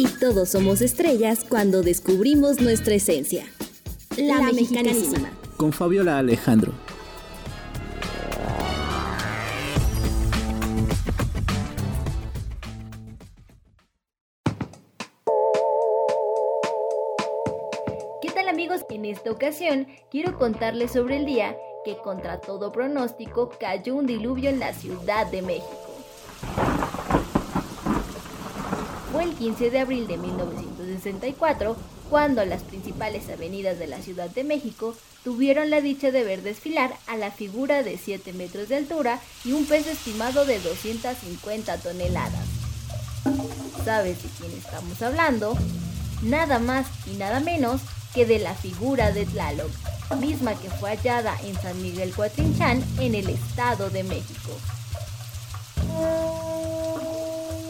Y todos somos estrellas cuando descubrimos nuestra esencia. La, mexicanísima. Con Fabiola Alejandro. ¿Qué tal amigos? En esta ocasión quiero contarles sobre el día que contra todo pronóstico cayó un diluvio en la Ciudad de México. El 15 de abril de 1964 cuando las principales avenidas de la Ciudad de México tuvieron la dicha de ver desfilar a la figura de 7 metros de altura y un peso estimado de 250 toneladas. ¿Sabes de quién estamos hablando? Nada más y nada menos que de la figura de Tlaloc, misma que fue hallada en San Miguel Coatrinchán en el Estado de México.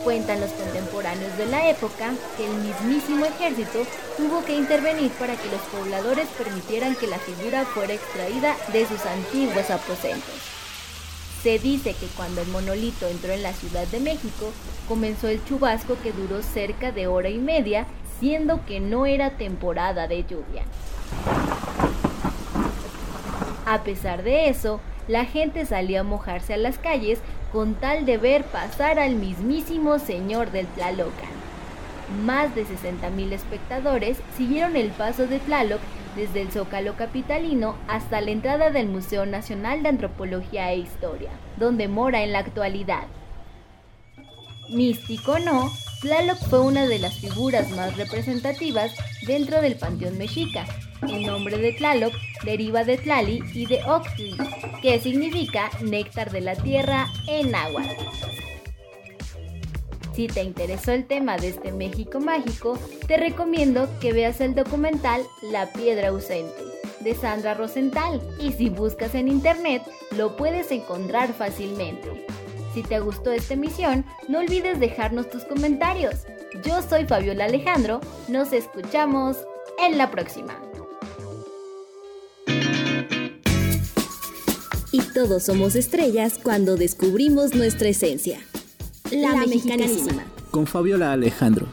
Cuentan los contemporáneos de la época que el mismísimo ejército tuvo que intervenir para que los pobladores permitieran que la figura fuera extraída de sus antiguos aposentos. Se dice que cuando el monolito entró en la Ciudad de México, comenzó el chubasco que duró cerca de hora y media, siendo que no era temporada de lluvia. A pesar de eso, la gente salía a mojarse a las calles con tal de ver pasar al mismísimo señor del Tlalocan. Más de 60.000 espectadores siguieron el paso de Tlaloc desde el Zócalo Capitalino hasta la entrada del Museo Nacional de Antropología e Historia, donde mora en la actualidad. Místico no, Tlaloc fue una de las figuras más representativas dentro del panteón mexica. El nombre de Tlaloc deriva de Tlali y de Oxtli, que significa néctar de la tierra en agua. Si te interesó el tema de este México mágico, te recomiendo que veas el documental La piedra ausente de Sandra Rosenthal y si buscas en internet lo puedes encontrar fácilmente. Si te gustó esta emisión, no olvides dejarnos tus comentarios. Yo soy Fabiola Alejandro, nos escuchamos en la próxima. Y todos somos estrellas cuando descubrimos nuestra esencia. La, mexicanísima. Con Fabiola Alejandro.